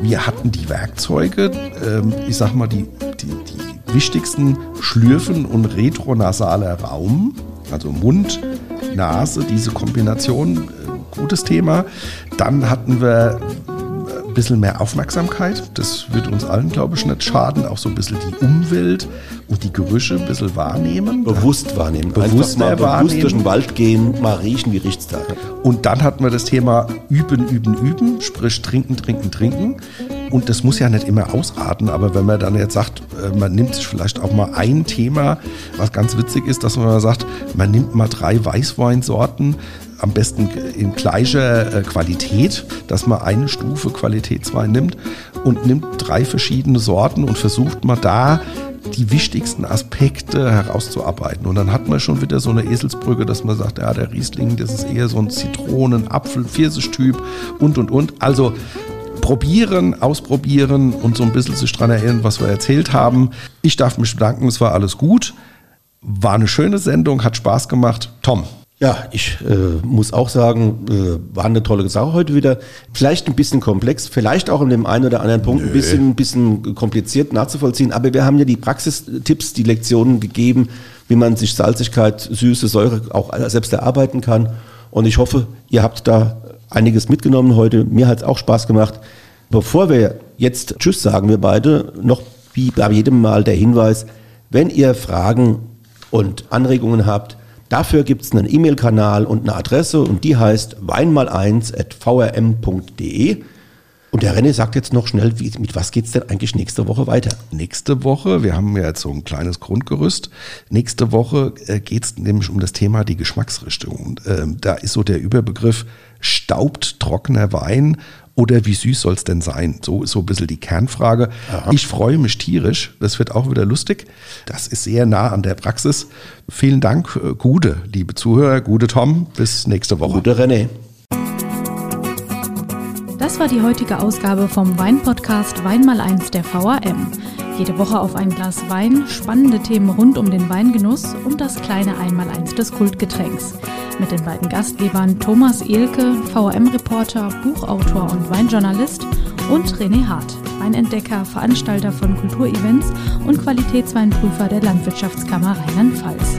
Wir hatten die Werkzeuge, ähm, ich sag mal, die, die, die wichtigsten Schlürfen und retronasaler Raum, also Mund, Nase, diese Kombination, äh, gutes Thema. Dann hatten wir bisschen mehr Aufmerksamkeit. Das wird uns allen, glaube ich, nicht schaden. Auch so ein bisschen die Umwelt und die Gerüche ein bisschen wahrnehmen. Bewusst wahrnehmen. Bewusst mal wahrnehmen. bewusst durch den Wald gehen, mal riechen, wie riecht es da. Und dann hatten wir das Thema üben, üben, üben, sprich trinken, trinken, trinken. Und das muss ja nicht immer ausarten, aber wenn man dann jetzt sagt, äh, man nimmt sich vielleicht auch mal ein Thema, was ganz witzig ist, dass man sagt, man nimmt mal drei Weißweinsorten, am besten in gleicher äh, Qualität, dass man eine Stufe Qualitätswein nimmt und nimmt drei verschiedene Sorten und versucht mal da die wichtigsten Aspekte herauszuarbeiten. Und dann hat man schon wieder so eine Eselsbrücke, dass man sagt, ja, der Riesling, das ist eher so ein Zitronen-, Apfel-, Pfirsich-Typ und, und, und. Also probieren, ausprobieren und so ein bisschen sich dran erinnern, was wir erzählt haben. Ich darf mich bedanken, es war alles gut. War eine schöne Sendung, hat Spaß gemacht. Tom, ja, ich äh, muss auch sagen, äh, war eine tolle Sache heute wieder. Vielleicht ein bisschen komplex, vielleicht auch in dem einen oder anderen Punkt ein bisschen, ein bisschen kompliziert nachzuvollziehen. Aber wir haben ja die Praxistipps, die Lektionen gegeben, wie man sich Salzigkeit, Süße, Säure auch selbst erarbeiten kann. Und ich hoffe, ihr habt da einiges mitgenommen heute. Mir hat es auch Spaß gemacht. Bevor wir jetzt Tschüss sagen, wir beide, noch wie bei jedem Mal der Hinweis, wenn ihr Fragen und Anregungen habt, Dafür gibt es einen E-Mail-Kanal und eine Adresse und die heißt weinmal1.vrm.de. Und der René sagt jetzt noch schnell, wie, mit was geht es denn eigentlich nächste Woche weiter? Nächste Woche, wir haben ja jetzt so ein kleines Grundgerüst. Nächste Woche äh, geht es nämlich um das Thema die Geschmacksrichtung. Ähm, da ist so der Überbegriff staubt trockener Wein oder wie süß soll es denn sein? So ist so ein bisschen die Kernfrage. Aha. Ich freue mich tierisch. Das wird auch wieder lustig. Das ist sehr nah an der Praxis. Vielen Dank, äh, Gude, liebe Zuhörer. Gute Tom. Bis nächste Woche. Gute René. Das war die heutige Ausgabe vom Weinpodcast Wein mal eins der VAM. Jede Woche auf ein Glas Wein, spannende Themen rund um den Weingenuss und das kleine Einmaleins des Kultgetränks mit den beiden Gastgebern Thomas Ehlke, VRM-Reporter, Buchautor und Weinjournalist und René Hart, Weinentdecker, Veranstalter von Kulturevents und Qualitätsweinprüfer der Landwirtschaftskammer Rheinland-Pfalz.